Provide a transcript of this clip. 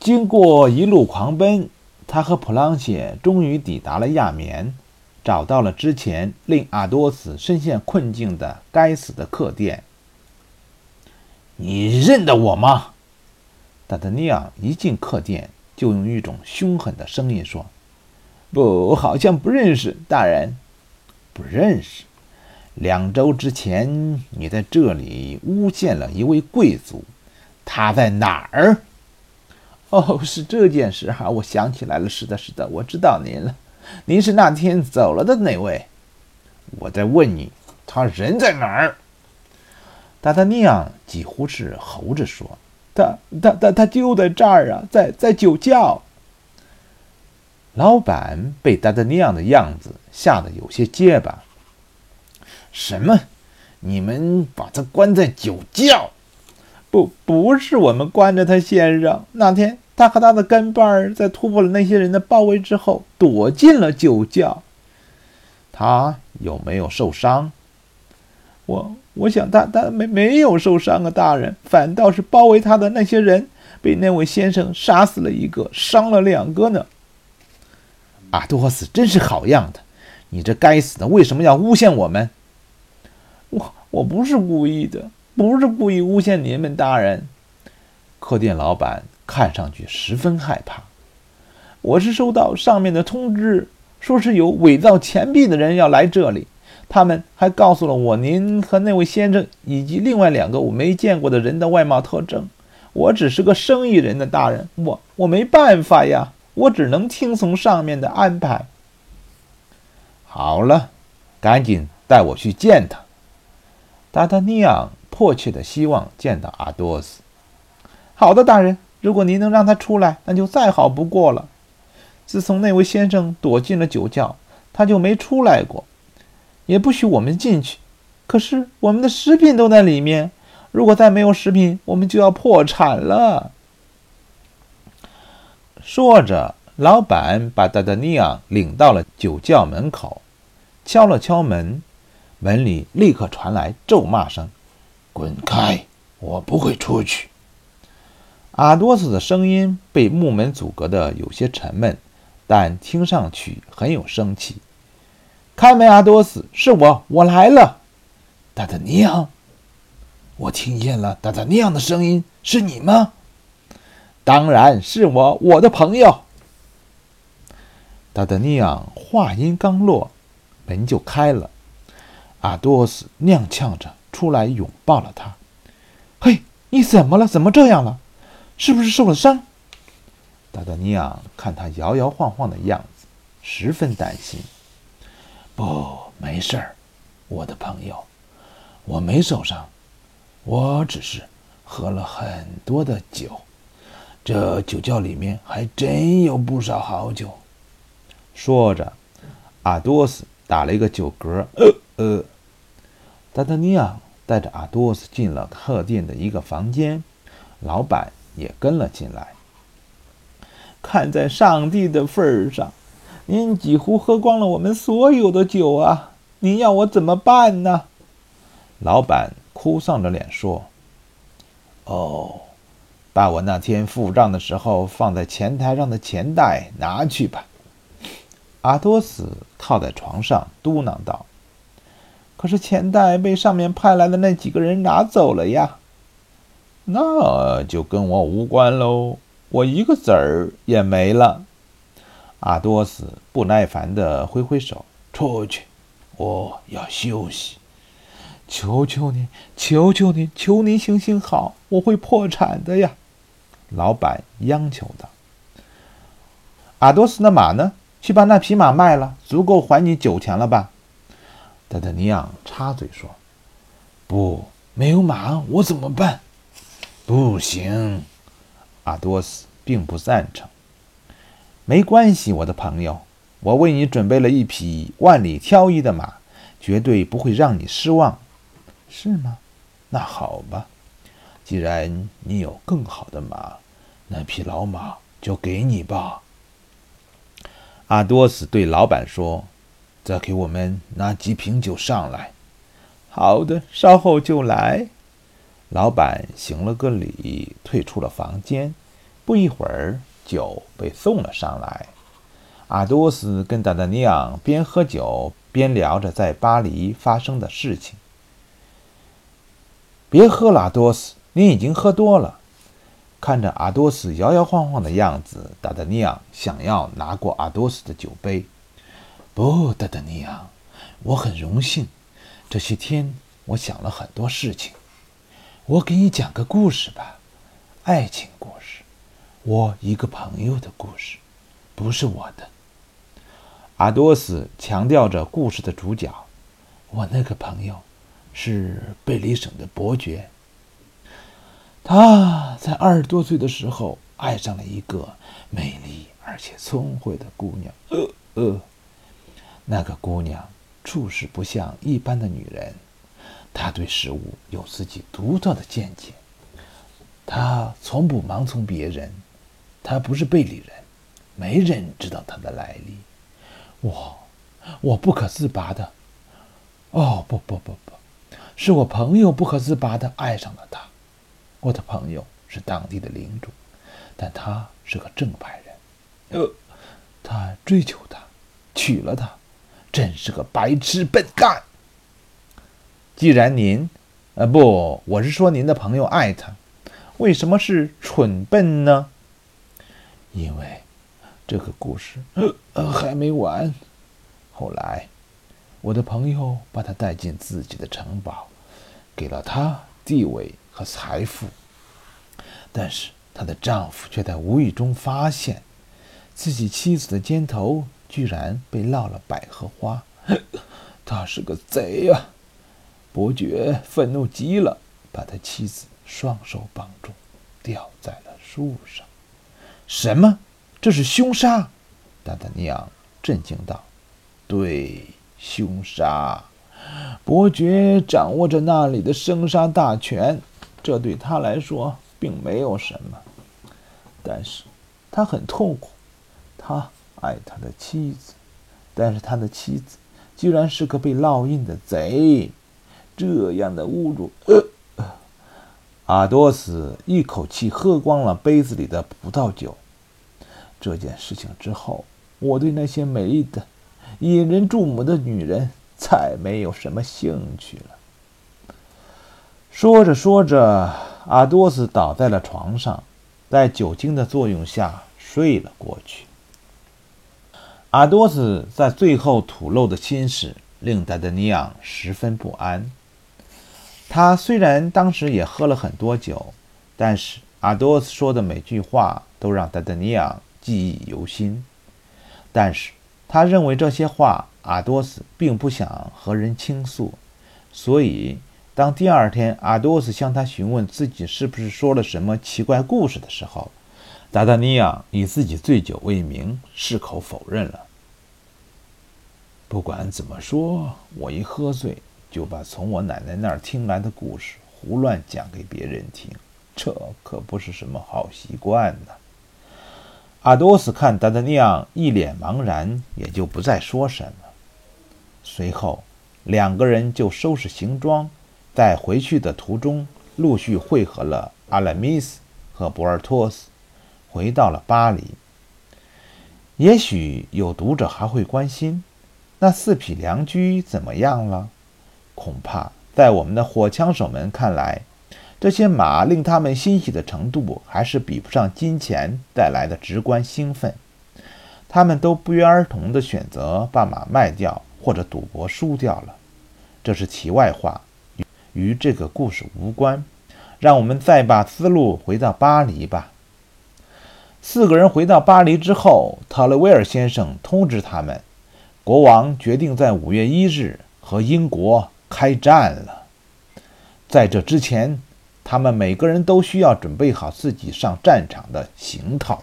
经过一路狂奔，他和普朗谢终于抵达了亚眠，找到了之前令阿多斯深陷困境的该死的客店。你认得我吗？达达尼昂一进客店，就用一种凶狠的声音说：“不，好像不认识大人，不认识。两周之前，你在这里诬陷了一位贵族，他在哪儿？” 哦，是这件事哈，我想起来了。是的，是的，我知道您了。您是那天走了的那位。我在问你，他人在哪儿？达达尼昂几乎是吼着说：“他、他、他、他就在这儿啊，在在酒窖。”老板被达达尼昂的样子吓得有些结巴。什么？你们把他关在酒窖？不，不是我们关着他，先生。那天他和他的跟班儿在突破了那些人的包围之后，躲进了酒窖。他有没有受伤？我我想他他没没有受伤啊，大人。反倒是包围他的那些人被那位先生杀死了一个，伤了两个呢。阿多斯真是好样的！你这该死的，为什么要诬陷我们？我我不是故意的。不是故意诬陷您们大人，客店老板看上去十分害怕。我是收到上面的通知，说是有伪造钱币的人要来这里。他们还告诉了我您和那位先生以及另外两个我没见过的人的外貌特征。我只是个生意人的大人，我我没办法呀，我只能听从上面的安排。好了，赶紧带我去见他，达达尼昂。迫切的希望见到阿多斯。好的，大人，如果您能让他出来，那就再好不过了。自从那位先生躲进了酒窖，他就没出来过，也不许我们进去。可是我们的食品都在里面，如果再没有食品，我们就要破产了。说着，老板把达达尼昂领到了酒窖门口，敲了敲门，门里立刻传来咒骂声。滚开！我不会出去。阿多斯的声音被木门阻隔的有些沉闷，但听上去很有生气。开门，阿多斯，是我，我来了。达达尼昂，我听见了达达尼昂的声音，是你吗？当然是我，我的朋友。达达尼昂话音刚落，门就开了。阿多斯踉跄着。出来拥抱了他。嘿，你怎么了？怎么这样了？是不是受了伤？达达尼昂看他摇摇晃晃的样子，十分担心。不，没事儿，我的朋友，我没受伤，我只是喝了很多的酒。这酒窖里面还真有不少好酒。说着，阿多斯打了一个酒嗝。呃呃。达达尼昂带着阿多斯进了客店的一个房间，老板也跟了进来。看在上帝的份上，您几乎喝光了我们所有的酒啊！您要我怎么办呢？老板哭丧着脸说：“哦，把我那天付账的时候放在前台上的钱袋拿去吧。”阿多斯靠在床上嘟囔道。可是钱袋被上面派来的那几个人拿走了呀，那就跟我无关喽，我一个子儿也没了。阿多斯不耐烦地挥挥手，出去，我要休息。求求你，求求你，求您行行好，我会破产的呀！老板央求道。阿多斯的马呢？去把那匹马卖了，足够还你酒钱了吧？达达尼昂插嘴说：“不，没有马，我怎么办？”不行，阿多斯并不赞成。没关系，我的朋友，我为你准备了一匹万里挑一的马，绝对不会让你失望，是吗？那好吧，既然你有更好的马，那匹老马就给你吧。”阿多斯对老板说。再给我们拿几瓶酒上来。好的，稍后就来。老板行了个礼，退出了房间，不一会儿，酒被送了上来。阿多斯跟达达尼昂边喝酒边聊着在巴黎发生的事情。别喝了，阿多斯，你已经喝多了。看着阿多斯摇摇晃晃的样子，达达尼昂想要拿过阿多斯的酒杯。不，德德尼昂，我很荣幸。这些天我想了很多事情。我给你讲个故事吧，爱情故事，我一个朋友的故事，不是我的。阿多斯强调着故事的主角，我那个朋友是贝里省的伯爵。他在二十多岁的时候爱上了一个美丽而且聪慧的姑娘。呃呃，那个姑娘处事不像一般的女人，她对食物有自己独到的见解。她从不盲从别人，她不是贝里人，没人知道她的来历。我，我不可自拔的，哦不不不不，是我朋友不可自拔的爱上了她。我的朋友是当地的领主，但他是个正派人。呃，他追求她，娶了她，真是个白痴笨蛋。既然您，呃不，我是说您的朋友爱他，为什么是蠢笨呢？因为。这个故事呃还没完。后来，我的朋友把她带进自己的城堡，给了她地位和财富。但是她的丈夫却在无意中发现，自己妻子的肩头居然被烙了百合花。他是个贼呀！伯爵愤怒极了，把他妻子双手绑住，吊在了树上。什么？这是凶杀，达达尼昂震惊道：“对，凶杀！伯爵掌握着那里的生杀大权，这对他来说并没有什么，但是他很痛苦。他爱他的妻子，但是他的妻子居然是个被烙印的贼，这样的侮辱！”，阿多斯一口气喝光了杯子里的葡萄酒。这件事情之后，我对那些美丽的、引人注目的女人再没有什么兴趣了。说着说着，阿多斯倒在了床上，在酒精的作用下睡了过去。阿多斯在最后吐露的心事令达达尼昂十分不安。他虽然当时也喝了很多酒，但是阿多斯说的每句话都让达达尼昂。记忆犹新，但是他认为这些话阿多斯并不想和人倾诉，所以当第二天阿多斯向他询问自己是不是说了什么奇怪故事的时候，达达尼亚以自己醉酒为名，矢口否认了。不管怎么说，我一喝醉就把从我奶奶那儿听来的故事胡乱讲给别人听，这可不是什么好习惯呢。阿多斯看达达尼昂一脸茫然，也就不再说什么。随后，两个人就收拾行装，在回去的途中陆续会合了阿拉米斯和博尔托斯，回到了巴黎。也许有读者还会关心，那四匹良驹怎么样了？恐怕在我们的火枪手们看来。这些马令他们欣喜的程度，还是比不上金钱带来的直观兴奋。他们都不约而同地选择把马卖掉，或者赌博输掉了。这是题外话，与这个故事无关。让我们再把思路回到巴黎吧。四个人回到巴黎之后，特雷维尔先生通知他们，国王决定在五月一日和英国开战了。在这之前。他们每个人都需要准备好自己上战场的行头。